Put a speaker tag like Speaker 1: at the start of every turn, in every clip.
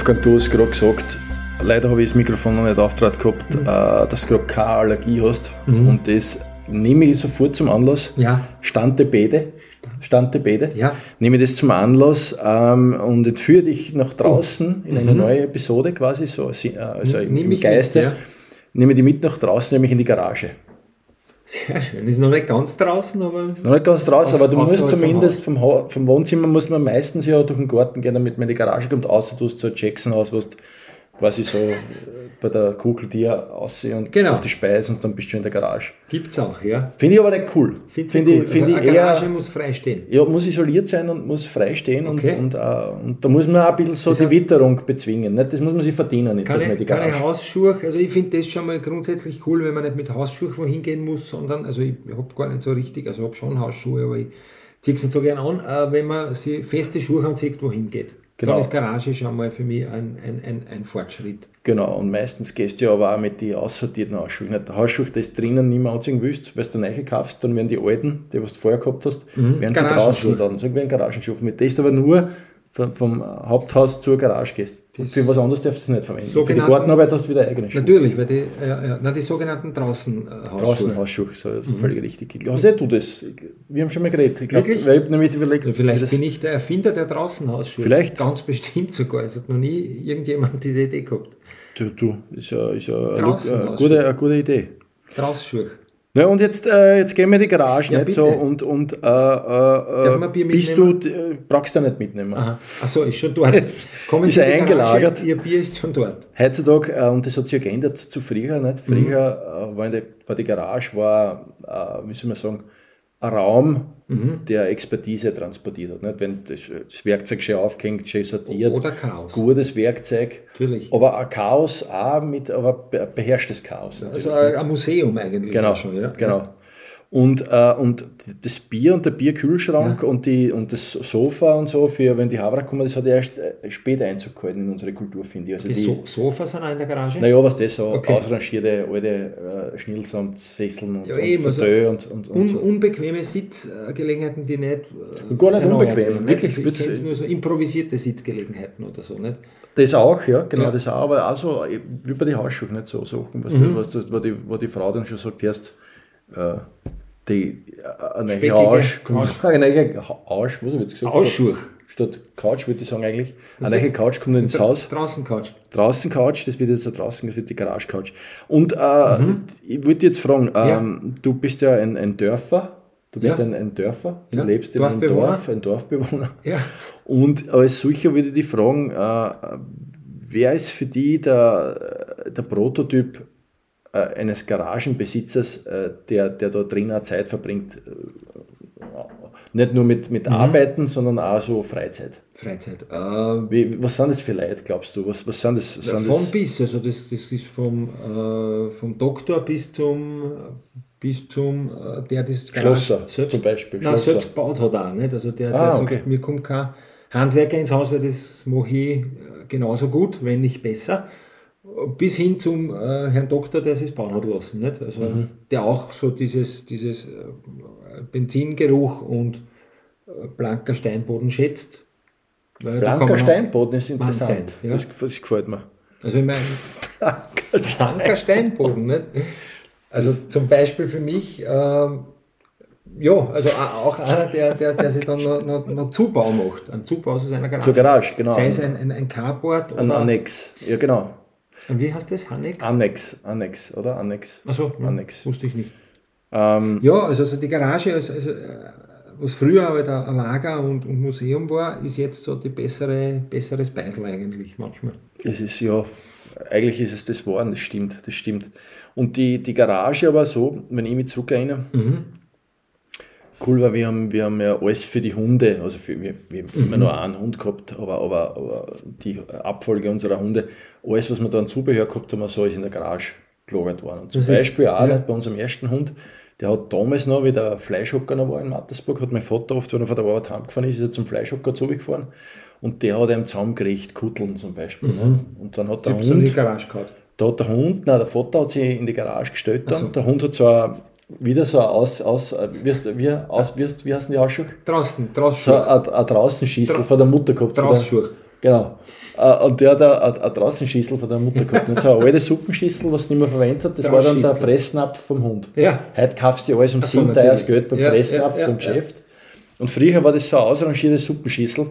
Speaker 1: Wolfgang, du hast gerade gesagt, leider habe ich das Mikrofon noch nicht auftritt gehabt, mhm. äh, dass du gerade keine Allergie hast. Mhm. Und das nehme ich sofort zum Anlass.
Speaker 2: Ja.
Speaker 1: Stante Bede. Stante Bede.
Speaker 2: Ja.
Speaker 1: Nehme das zum Anlass ähm, und entführe dich nach draußen oh. in eine mhm. neue Episode quasi, so, also im, im Geiste. Mit, ja. Nehme die mit nach draußen, nämlich in die Garage.
Speaker 2: Sehr schön. Ist noch nicht ganz draußen, aber.
Speaker 1: Ist noch nicht ganz draußen, aber du musst zumindest vom, vom, Wohnzimmer muss man meistens ja durch den Garten gehen, damit man in die Garage kommt, außer du hast so ein Jackson-Haus, wo du quasi so bei der Kugel dir aussehen und
Speaker 2: genau.
Speaker 1: auf die Speise und dann bist du in der Garage.
Speaker 2: Gibt's auch, ja.
Speaker 1: Finde ich aber nicht cool.
Speaker 2: Finde find cool. ich, find also
Speaker 1: ich eine
Speaker 2: Garage muss frei stehen.
Speaker 1: Ja, muss isoliert sein und muss frei stehen okay. und, und, uh, und da muss man auch ein bisschen so das heißt, die Witterung bezwingen. Nicht? Das muss man sich verdienen. Nicht,
Speaker 2: keine, die keine Hausschuhe, also ich finde das schon mal grundsätzlich cool, wenn man nicht mit Hausschuhen wohin gehen muss, sondern, also ich, habe gar nicht so richtig, also ich habe schon Hausschuhe, aber ich ziehe es nicht so gerne an, äh, wenn man sie feste Schuhe anzieht, wohin geht. Genau. Dann ist Garage schon mal für mich ein, ein, ein, ein Fortschritt.
Speaker 1: Genau, und meistens gehst du ja aber auch mit den aussortierten Hausschuhen. Der Hausschuh, das drinnen nicht mehr anziehen willst, weil du neue kaufst, dann werden die alten, die was du vorher gehabt hast, mhm. werden draußen dann, so wie ein Garagenschuh. Mit das aber nur vom Haupthaus zur Garage gehst. Das für was anderes darfst du es nicht verwenden. Für die Gartenarbeit hast du wieder eigene
Speaker 2: Schuhe. Natürlich, weil die, ja, ja, na, die sogenannten Draußenhausschuhe.
Speaker 1: Draußenhausschuhe, so, so mhm. völlig richtig. Hast du das? Wir haben schon mal geredet. Ich glaub,
Speaker 2: Wirklich?
Speaker 1: Weil ich nämlich überlegt,
Speaker 2: ja, vielleicht bin ich der Erfinder der Draußenhausschuhe.
Speaker 1: Vielleicht.
Speaker 2: Ganz bestimmt sogar. Es hat noch nie irgendjemand diese Idee gehabt.
Speaker 1: Du, du ist ja, ist ja eine, eine, gute, eine gute Idee.
Speaker 2: Draußenschuhe.
Speaker 1: Ja, und jetzt, äh, jetzt gehen wir in die Garage ja, nicht so und, und äh, äh, bist du, äh, brauchst du nicht mitnehmen.
Speaker 2: Achso, ist schon dort.
Speaker 1: Jetzt Kommen ist er eingelagert.
Speaker 2: Garage, ihr Bier ist schon dort.
Speaker 1: Heutzutage, äh, und das hat sich ja geändert zu früher, nicht? Früher mhm. war, der, war die Garage, war, äh, wie soll man sagen, Raum, mhm. der Expertise transportiert hat. Nicht? Wenn das, Werkzeug schön aufgehängt, schön sortiert.
Speaker 2: Oder Chaos.
Speaker 1: Gutes Werkzeug.
Speaker 2: Natürlich.
Speaker 1: Aber ein Chaos auch mit, aber beherrschtes Chaos.
Speaker 2: Also ein Museum eigentlich.
Speaker 1: Genau, schon, ja. genau. Und, äh, und das Bier und der Bierkühlschrank ja. und, die, und das Sofa und so, für wenn die Havra kommen, das hat ja erst äh, später Einzug gehalten in unsere Kultur, finde ich. Also
Speaker 2: die, die so Sofas sind auch in der Garage?
Speaker 1: Naja, was das so okay. ausrangierte alte äh, Schnillsamt, Sesseln und,
Speaker 2: ja, und eben, also
Speaker 1: und, und, und
Speaker 2: un, so. Unbequeme Sitzgelegenheiten, die nicht.
Speaker 1: Äh, gar nicht unbequem.
Speaker 2: Wirklich. Ich kenne nur so improvisierte Sitzgelegenheiten oder so, nicht?
Speaker 1: Das auch, ja, genau, ja. das auch, aber auch so wie bei den Hausschuhen, nicht so Sachen, was, mhm. was, was, wo, die, wo die Frau dann schon sagt, erst. Äh, die eine
Speaker 2: Speckige
Speaker 1: Arsch, eine Arsch, was habe ich jetzt gesagt?
Speaker 2: Ausschuch.
Speaker 1: Statt Couch würde ich sagen eigentlich. eine neue Couch kommt ins Haus.
Speaker 2: Draußen Couch.
Speaker 1: Draußen Couch, das wird jetzt da draußen, das wird die Garage Couch. Und äh, mhm. ich würde jetzt fragen, ähm, ja. du bist ja ein, ein Dörfer. Du bist ja. ein, ein Dörfer, du
Speaker 2: ja.
Speaker 1: lebst in einem Dorf, ein Dorfbewohner. Und als solcher würde ich dich fragen, äh, wer ist für dich der, der Prototyp äh, eines Garagenbesitzers, äh, der, der da drin auch Zeit verbringt, äh, nicht nur mit, mit mhm. Arbeiten, sondern auch so Freizeit.
Speaker 2: Freizeit.
Speaker 1: Äh, Wie, was sind das für Leute, glaubst du? Was, was sind das? Sind
Speaker 2: von
Speaker 1: das?
Speaker 2: bis, also das, das ist vom, äh, vom Doktor bis zum, bis zum äh, der das
Speaker 1: Schlosser selbst, zum Beispiel.
Speaker 2: Nein, Schlosser. selbst baut hat auch, nicht? Also der,
Speaker 1: ah,
Speaker 2: der
Speaker 1: okay.
Speaker 2: sagt, mir kommt kein Handwerker ins Haus, weil das mache ich genauso gut, wenn nicht besser bis hin zum äh, Herrn Doktor, der sich bauen hat lassen, nicht? Also, mhm. der auch so dieses, dieses äh, Benzingeruch und äh, blanker Steinboden schätzt.
Speaker 1: blanker Steinboden ist interessant. Sein,
Speaker 2: ja?
Speaker 1: das, das, gefällt mir.
Speaker 2: Also ich meine, blanker Steinboden, nicht? Also zum Beispiel für mich, ähm, ja, also auch einer, der, der, der sich dann noch, noch, noch Zubau macht. Ein Zubau zu seiner Garage.
Speaker 1: Zur Garage, genau.
Speaker 2: Sei es ein, ein, ein Carport
Speaker 1: oder. Ein Annex, ja genau.
Speaker 2: Und wie heißt das? Annex?
Speaker 1: Annex, Annex, oder? Annex.
Speaker 2: Achso, Annex. Wusste ich nicht.
Speaker 1: Ähm,
Speaker 2: ja, also, also die Garage, also, also, was früher halt ein Lager und, und, Museum war, ist jetzt so die bessere, besseres Beisel eigentlich manchmal.
Speaker 1: Es ist ja, eigentlich ist es das geworden, das stimmt, das stimmt. Und die, die Garage aber so, wenn ich mich zurückerinnere, mhm cool war, wir haben, wir haben ja alles für die Hunde, also für, wir, wir haben mhm. immer nur einen Hund gehabt, aber, aber, aber die Abfolge unserer Hunde, alles, was wir da an Zubehör gehabt haben, so ist in der Garage gelagert worden. Und zum das Beispiel auch ja. bei unserem ersten Hund, der hat damals noch, wie der Fleischhocker noch war in Mattersburg, hat mein Vater oft, wenn er von der Arbeit heimgefahren ist, ist er zum Fleischhocker zugefahren und der hat einem zusammengerichtet, Kutteln zum Beispiel. Ne? Mhm. Und dann hat der Hund...
Speaker 2: in die Garage gehabt.
Speaker 1: Da hat der Hund, nein, der Vater hat sie in die Garage gestellt dann. So. Der Hund hat ein wieder so aus, aus, wirst, wie, aus, wirst, wie heißen die Ausschuhe?
Speaker 2: Draußen, draußen.
Speaker 1: So ein, Draußenschießel Dra von der Mutter gehabt.
Speaker 2: Draußenschuhe.
Speaker 1: Genau. Äh, und der hat eine, Draußenschüssel von der Mutter gehabt. Und so eine alte Suppenschüssel, was sie nicht mehr verwendet hat, das war dann der Fressnapf vom Hund.
Speaker 2: Ja.
Speaker 1: Heute kaufst du alles um
Speaker 2: so,
Speaker 1: 7 Euro das
Speaker 2: natürlich.
Speaker 1: Geld beim
Speaker 2: Ja,
Speaker 1: Fressnapf,
Speaker 2: ja, ja,
Speaker 1: beim Geschäft. Und früher war das so eine ausrangierte Suppenschüssel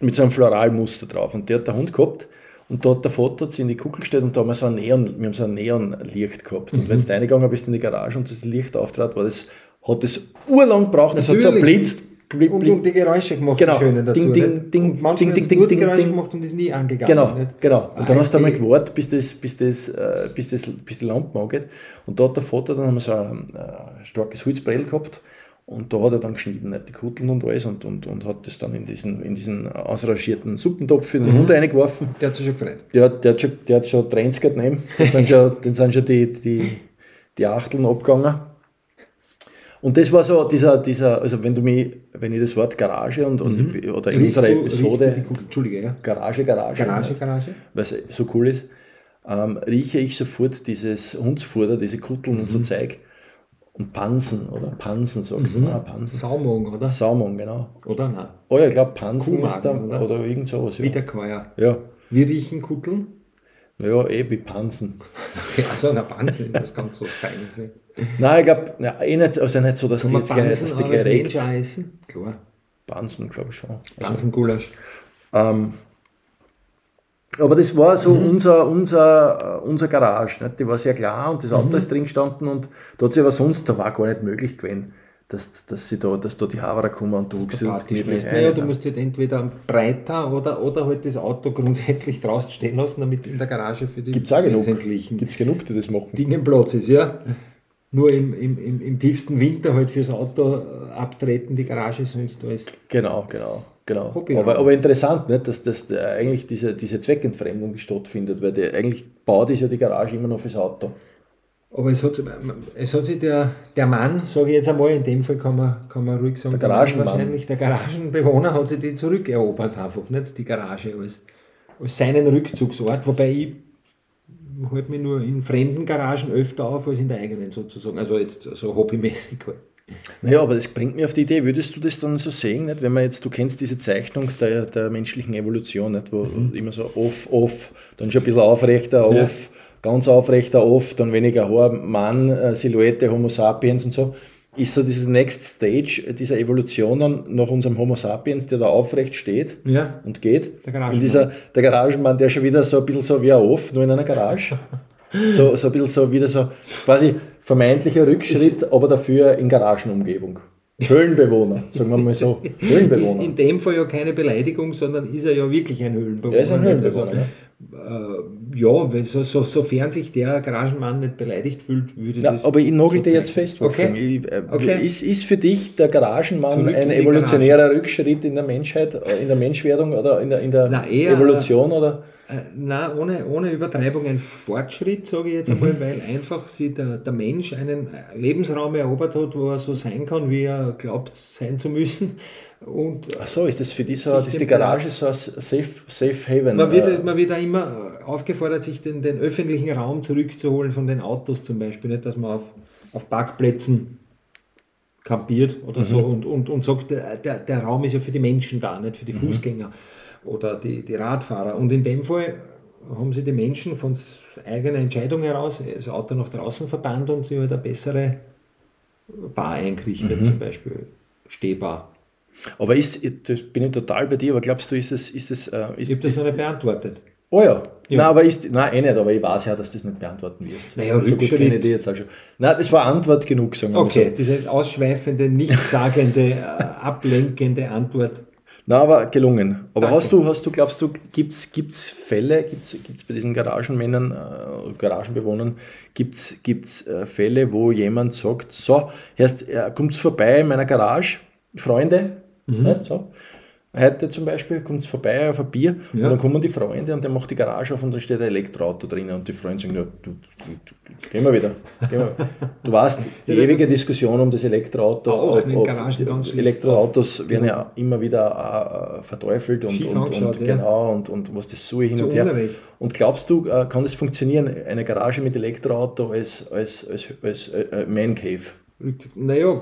Speaker 1: mit so einem Floralmuster drauf. Und der hat der Hund gehabt. Und da hat der Vater in die Kuchel gestellt und da haben wir so ein Neon, wir haben so ein Neonlicht gehabt. Und wenn du reingegangen bist in die Garage und das Licht auftrat, war das, hat das urlang gebraucht, das hat so blitzt, bli-
Speaker 2: Und,
Speaker 1: bli-
Speaker 2: und die Geräusche gemacht,
Speaker 1: Genau.
Speaker 2: die schönen dazu.
Speaker 1: Ding, ding,
Speaker 2: nicht?
Speaker 1: ding,
Speaker 2: und manchmal
Speaker 1: ding, ding,
Speaker 2: nur die Geräusche
Speaker 1: ding.
Speaker 2: gemacht und ist nie angegangen.
Speaker 1: Genau,
Speaker 2: Nicht?
Speaker 1: genau. Und dann
Speaker 2: Ah,
Speaker 1: hast du einmal gewartet, bis, das, bis, das, äh, bis, das, bis die Lampe angeht. Und da hat der Vater dann haben wir so ein äh, starkes Holzbrell gehabt. Und da hat er dann geschnitten, nicht die Kutteln und alles, und, und, und hat das dann in diesen, in diesen ausrangierten Suppentopf für den
Speaker 2: Mhm.
Speaker 1: Hund reingeworfen.
Speaker 2: Der hat sich schon gefreut.
Speaker 1: Der, hat- der, hat schon, der hat schon Trends gehabt neben. Den sind schon, den sind schon die, die, die Achteln abgegangen. Und das war so dieser, dieser, also wenn du mich, wenn ich das Wort Garage und, und oder in
Speaker 2: Riechst
Speaker 1: unserer
Speaker 2: Mhm. du-
Speaker 1: Episode?
Speaker 2: Entschuldige, ja.
Speaker 1: Garage, Garage,
Speaker 2: Garage, Garage.
Speaker 1: weil es so cool ist, ähm, rieche ich sofort dieses Hundsfutter, diese Kutteln
Speaker 2: Mhm.
Speaker 1: und so Zeug. Und Pansen, oder? Pansen, sagt man. Ah, Pansen.
Speaker 2: Saumung, oder?
Speaker 1: Saumon, genau.
Speaker 2: Oder nein?
Speaker 1: Oh ja, ich glaube Pansen
Speaker 2: Kuhmagen,
Speaker 1: ist da,
Speaker 2: oder?
Speaker 1: oder, irgend sowas. Ja.
Speaker 2: Wiederkäuer.
Speaker 1: ja.
Speaker 2: Wir riechen Kutteln.
Speaker 1: Ja, eh wie Pansen.
Speaker 2: Ja, so eine Pansen, das ganz so fein sein.
Speaker 1: Nein, ich glaube, ja, eh nicht, also nicht so, dass
Speaker 2: Kann
Speaker 1: die jetzt gleich, dass die gleich regt.
Speaker 2: Klar.
Speaker 1: Pansen, glaube ich schon. Also,
Speaker 2: Pansengulasch.
Speaker 1: ähm, aber das war so
Speaker 2: Mhm.
Speaker 1: unser, unser, äh, unser Garage. Nicht? Die war sehr klar und das Auto
Speaker 2: Mhm.
Speaker 1: ist drin gestanden und da hat sich aber sonst, da war gar nicht möglich gewesen, dass, dass, sie da, dass da die Haverer kommen und du
Speaker 2: schmeißt. Naja, du musst halt entweder breiter oder, oder halt das Auto grundsätzlich draußen stehen lassen, damit in der Garage für die
Speaker 1: Gibt's auch genug.
Speaker 2: wesentlichen
Speaker 1: Gibt es genug, die das machen?
Speaker 2: Dingen Platz ist, ja. Nur im, im, im, im tiefsten Winter halt fürs Auto äh, abtreten, die Garage, sonst alles.
Speaker 1: Genau, genau, genau. Aber, aber interessant, nicht, dass, dass da eigentlich diese, diese Zweckentfremdung stattfindet, weil die, eigentlich baut ist ja die Garage immer noch fürs Auto.
Speaker 2: Aber es hat, es hat sich der, der Mann, sage ich jetzt einmal, in dem Fall kann man, kann man ruhig sagen,
Speaker 1: Der Garagenmann.
Speaker 2: wahrscheinlich der Garagenbewohner hat sich die zurückerobert einfach, nicht die Garage als, als seinen Rückzugsort, wobei ich halte mich nur in fremden Garagen öfter auf als in der eigenen sozusagen, also jetzt so hobbymäßig halt.
Speaker 1: Naja, aber das bringt mich auf die Idee, würdest du das dann so sehen, nicht? wenn man jetzt, du kennst diese Zeichnung der, der menschlichen Evolution, nicht? wo immer so off, off, dann schon ein bisschen aufrechter,
Speaker 2: Ja.
Speaker 1: off, ganz aufrechter, off, dann weniger Haar, Mann, äh, Silhouette, Homo sapiens und so. Ist so dieses Next Stage dieser Evolution dann nach unserem Homo sapiens, der da aufrecht steht
Speaker 2: Ja,
Speaker 1: und geht.
Speaker 2: Der Garagenmann.
Speaker 1: Und dieser, der Garagenmann, der schon wieder so ein bisschen so wie ein Off, nur in einer Garage. so, so ein bisschen so wieder so quasi vermeintlicher Rückschritt, aber dafür in Garagenumgebung. Höhlenbewohner, sagen wir mal so.
Speaker 2: ist
Speaker 1: Höhlenbewohner.
Speaker 2: in dem Fall ja keine Beleidigung, sondern ist er ja wirklich ein Höhlenbewohner.
Speaker 1: Er ist ein Höhlenbewohner,
Speaker 2: Also? Äh, ja, weil so, so, sofern sich der Garagenmann nicht beleidigt fühlt, würde
Speaker 1: Ja,
Speaker 2: das.
Speaker 1: aber ich nagel
Speaker 2: so
Speaker 1: dir jetzt fest.
Speaker 2: Okay.
Speaker 1: Ich, äh,
Speaker 2: Okay.
Speaker 1: ist, ist für dich der Garagenmann
Speaker 2: Zurück in
Speaker 1: ein evolutionärer Rückschritt in der Menschheit, äh, in der Menschwerdung oder in der, in der
Speaker 2: Na, eher-
Speaker 1: Evolution? Oder?
Speaker 2: Äh, Nein, ohne, ohne Übertreibung ein Fortschritt, sage ich jetzt einmal,
Speaker 1: Mhm.
Speaker 2: weil einfach sich der, der Mensch einen Lebensraum erobert hat, wo er so sein kann, wie er glaubt sein zu müssen. Und
Speaker 1: Ach so, ist das für dich so, ist die Garage so ein Safe, safe Haven?
Speaker 2: man
Speaker 1: äh,
Speaker 2: wird, man wird auch immer aufgefordert, sich den, den öffentlichen Raum zurückzuholen von den Autos zum Beispiel, nicht, dass man auf, auf Parkplätzen kampiert oder so und, und, und sagt, der, der, Raum ist ja für die Menschen da, nicht für die Fußgänger oder die, die Radfahrer. Und in dem Fall haben sie die Menschen von eigener Entscheidung heraus das Auto nach draußen verbannt und sie halt eine bessere Bar eingerichtet, zum Beispiel Stehbar.
Speaker 1: Aber ist, das bin ich total bei dir, aber glaubst du, ist es, ist es, äh, ist,
Speaker 2: Ich habe das noch nicht beantwortet.
Speaker 1: Oh ja.
Speaker 2: Ja.
Speaker 1: Nein, aber ist, nein, eh nicht, aber ich weiß ja, dass du das nicht beantworten wirst.
Speaker 2: Naja,
Speaker 1: so gut kenne ich dich jetzt auch schon. Nein, das war Antwort genug, sagen wir mal
Speaker 2: Okay,
Speaker 1: so.
Speaker 2: diese ausschweifende, nichtssagende, äh, ablenkende Antwort.
Speaker 1: Nein, aber gelungen. Aber
Speaker 2: Danke.
Speaker 1: hast du, hast du, glaubst du, gibt es Fälle, gibt es bei diesen Garagenmännern, äh, Garagenbewohnern, gibt es äh, Fälle, wo jemand sagt, so, erst äh, kommt vorbei in meiner Garage, Freunde,
Speaker 2: Mhm.
Speaker 1: nicht, so. Heute zum Beispiel kommt es vorbei auf ein Bier
Speaker 2: Ja.
Speaker 1: und dann kommen die Freunde und der macht die Garage auf und dann steht ein Elektroauto drinnen und die Freunde sagen, ja, du, du, gehen wir wieder. Gehen wir. Du weißt, die ewige Diskussion um das Elektroauto.
Speaker 2: Auch
Speaker 1: ob-
Speaker 2: schlecht.
Speaker 1: Elektroautos werden ja immer wieder äh, verteufelt und, und, und
Speaker 2: angeschaut, ja.
Speaker 1: genau und, und was das so hin und her.
Speaker 2: Unrecht.
Speaker 1: Und glaubst du, äh, kann das funktionieren, eine Garage mit Elektroauto als, als, als, als äh, äh, Man Cave?
Speaker 2: Naja,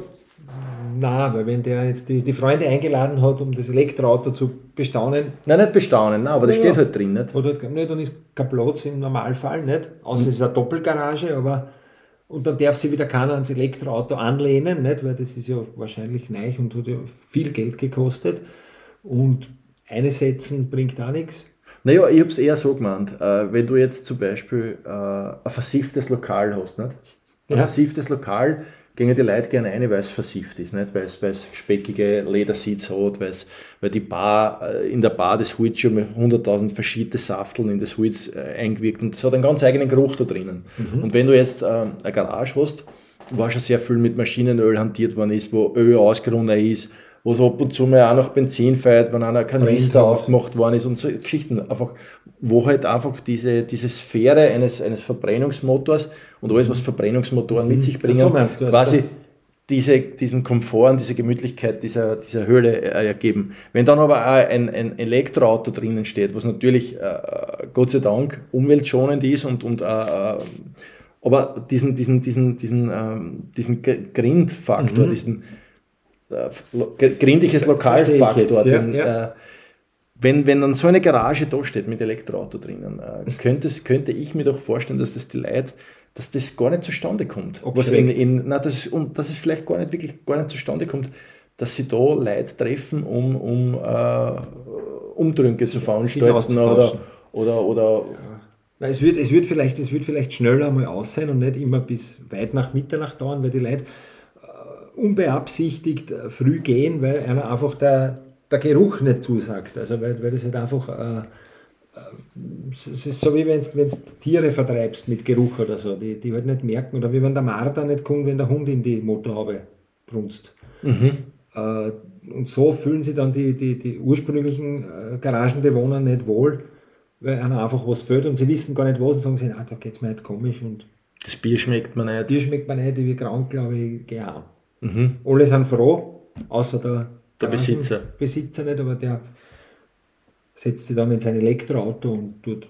Speaker 2: Na, weil wenn der jetzt die, die Freunde eingeladen hat, um das Elektroauto zu bestaunen.
Speaker 1: Nein, nicht bestaunen, nein, aber das ja, steht halt drin, nicht?
Speaker 2: Oder nicht, dann ist kein Platz im Normalfall, nicht? Außer mhm. es ist eine Doppelgarage, aber und dann darf sich wieder keiner ans Elektroauto anlehnen, nicht? weil das ist ja wahrscheinlich neu und hat ja viel Geld gekostet. Und eine Setzen bringt auch nichts.
Speaker 1: Naja, ich habe es eher so gemeint, äh, wenn du jetzt zum Beispiel äh, ein versifftes Lokal hast, nicht? ein ja. versifftes Lokal, gehen die Leute gerne ein, weil es versifft ist, nicht? Weil, es, weil es speckige Ledersitz hat, weil, es, weil die Bar, äh, in der Bar das Holz schon mit 100.000 verschiedene Safteln in das Holz äh, eingewirkt und es hat einen ganz eigenen Geruch da drinnen. Mhm. Und wenn du jetzt äh, eine Garage hast, wo schon sehr viel mit Maschinenöl hantiert worden ist, wo Öl ausgerundet ist, wo es ab und zu mal auch noch Benzin feiert, wenn einer Kanister aufgemacht worden ist und so Geschichten. Einfach, wo halt einfach diese, diese Sphäre eines, eines Verbrennungsmotors und alles, was Verbrennungsmotoren mit mhm. sich bringen, so du, quasi diese, diesen Komfort und diese Gemütlichkeit dieser, dieser Höhle äh, ergeben. Wenn dann aber auch ein, ein Elektroauto drinnen steht, was natürlich äh, Gott sei Dank umweltschonend ist und, und äh, äh aber diesen, diesen, diesen, diesen, ähm, diesen Grindfaktor, mhm. diesen äh, gründliches Lokalfaktor. Ja, ja. Äh, wenn, wenn dann so eine Garage da steht mit Elektroauto drinnen, äh, könnte, könnte ich mir doch vorstellen, dass das die Leute, dass das gar nicht zustande kommt. Was in, in, na, das, und dass es vielleicht gar nicht wirklich gar nicht zustande kommt, dass sie da Leute treffen, um, um äh, Umtrünke zu veranstalten oder, oder, oder
Speaker 2: ja. es, wird, es, wird vielleicht, es wird vielleicht schneller mal aus sein und nicht immer bis weit nach Mitternacht dauern, weil die Leute unbeabsichtigt äh, früh gehen, weil einer einfach der, der Geruch nicht zusagt. Also weil, weil das halt einfach, äh, äh es ist so wie wenn du Tiere vertreibst mit Geruch oder so, die, die halt nicht merken. Oder wie wenn der Marder nicht kommt, wenn der Hund in die Motorhaube brunst. Mhm. Äh, und so fühlen sich dann die, die, die ursprünglichen äh, Garagenbewohner nicht wohl, weil einer einfach was fehlt und sie wissen gar nicht was und sagen sie, ah, da geht es mir halt komisch und
Speaker 1: das Bier schmeckt man nicht.
Speaker 2: Das Bier schmeckt man nicht, ich bin krank, glaube ich, gehe auch. Mhm. Alle sind froh, außer der,
Speaker 1: der Besitzer.
Speaker 2: Besitzer nicht, aber der setzt sich dann in sein Elektroauto und tut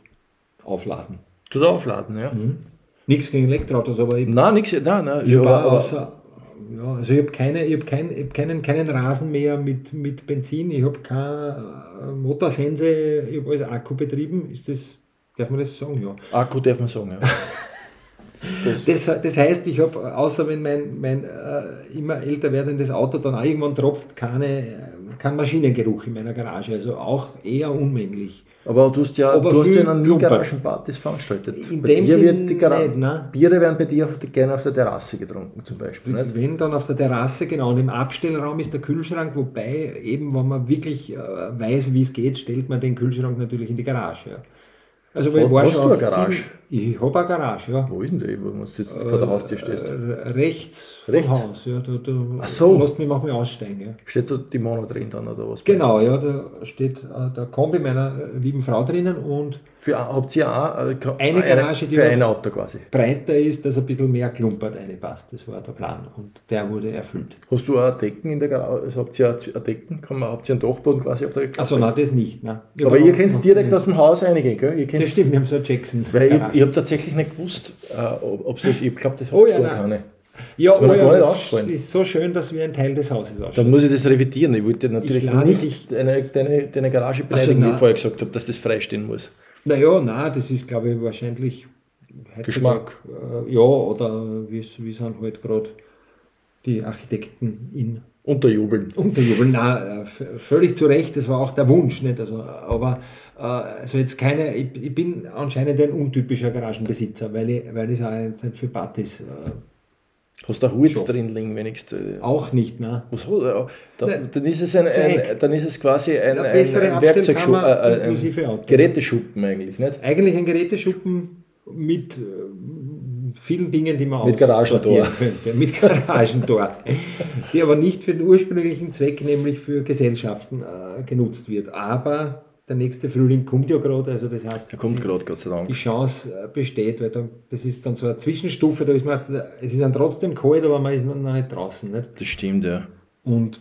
Speaker 2: aufladen.
Speaker 1: Tut aufladen, ja. Mhm.
Speaker 2: Nichts gegen Elektroautos, aber
Speaker 1: ich. Nein, nichts, nein, nein.
Speaker 2: Ja, aber, außer, ja, also ich habe keine, ich hab kein, ich hab keinen, keinen Rasen mehr mit, mit Benzin, ich habe keine äh, Motorsense, ich habe alles Akku betrieben. Ist das, darf man das sagen? Ja.
Speaker 1: Akku darf man sagen, ja.
Speaker 2: Das, das heißt, ich habe, außer wenn mein, mein äh, immer älter werdendes Auto dann auch irgendwann tropft, keine, kein Maschinengeruch in meiner Garage. Also auch eher unmännlich.
Speaker 1: Aber du hast ja, Aber du hast ja noch nie Garagenpartys veranstaltet.
Speaker 2: In bei dem Sinn
Speaker 1: die nicht, ne? Biere werden bei dir auf, gerne auf der Terrasse getrunken zum Beispiel.
Speaker 2: Nicht? Wenn dann auf der Terrasse, genau. Und im Abstellraum ist der Kühlschrank, wobei eben, wenn man wirklich äh, weiß, wie es geht, stellt man den Kühlschrank natürlich in die Garage. Ja.
Speaker 1: Also, weil war Hast du eine Garage?
Speaker 2: Viel, ich habe eine Garage, ja.
Speaker 1: Wo ist denn die, wo du jetzt vor der Haustür stehst?
Speaker 2: Äh, rechts, rechts vom Haus, ja. Da, da
Speaker 1: Ach so.
Speaker 2: Lass mich manchmal aussteigen. Ja.
Speaker 1: Steht da die Mono drin dann oder was?
Speaker 2: Genau, ja, da steht äh, der Kombi meiner lieben Frau drinnen und
Speaker 1: für, habt ihr auch
Speaker 2: äh, eine Garage,
Speaker 1: die für ein Auto quasi.
Speaker 2: breiter ist, dass ein bisschen mehr klumpert reinpasst. Das war der Plan und der wurde erfüllt.
Speaker 1: Hast du auch Decken in der Garage? Also habt ihr auch Decken? Kann man, habt ihr einen Dachboden quasi auf der
Speaker 2: Garage? Achso, nein, das nicht. Nein.
Speaker 1: Aber ihr könnt direkt aus dem Haus reingehen, gell?
Speaker 2: Das stimmt, wir haben so eine Jackson.
Speaker 1: Weil ich, ich habe tatsächlich nicht gewusst, äh, ob es das, ich glaube, das hat
Speaker 2: oh, ja, keine. Ja, das, oh, ja, das ist so schön, dass wir ein Teil des Hauses ausschauen.
Speaker 1: Dann muss ich das revidieren. Ich wollte natürlich ich nicht deine, deine, deine Garage beleidigen, also, wie ich vorher gesagt habe, dass das freistehen muss.
Speaker 2: Naja, nein, das ist, glaube ich, wahrscheinlich
Speaker 1: Geschmack.
Speaker 2: Äh, ja, oder wie, sind halt gerade die Architekten in
Speaker 1: Unterjubeln.
Speaker 2: Unterjubeln, nein, äh, völlig zu Recht, das war auch der Wunsch, nicht? Also, aber also jetzt keine, ich, ich, bin anscheinend ein untypischer Garagenbesitzer, weil ich, weil ich auch nicht für Partys äh,
Speaker 1: Hast du Holz Schaff. drin liegen wenigstens?
Speaker 2: Auch nicht, ne?
Speaker 1: Ja, da, Nein. dann, ist es ein, ein, dann ist es quasi ein, ein, ein Werkzeugschuppen, äh, Auto. Geräteschuppen eigentlich, nicht?
Speaker 2: Eigentlich ein Geräteschuppen mit äh, vielen Dingen, die man
Speaker 1: mit Garagentor
Speaker 2: könnte. Mit Garagentor. die aber nicht für den ursprünglichen Zweck, nämlich für Gesellschaften äh, genutzt wird. Aber der nächste Frühling kommt ja gerade, also das heißt,
Speaker 1: der kommt gerade, Gott sei Dank.
Speaker 2: Die Chance äh, besteht, weil dann, das ist dann so eine Zwischenstufe, da ist man, es ist dann trotzdem kalt, aber man ist noch nicht draußen. Nicht?
Speaker 1: Das stimmt, ja.
Speaker 2: Und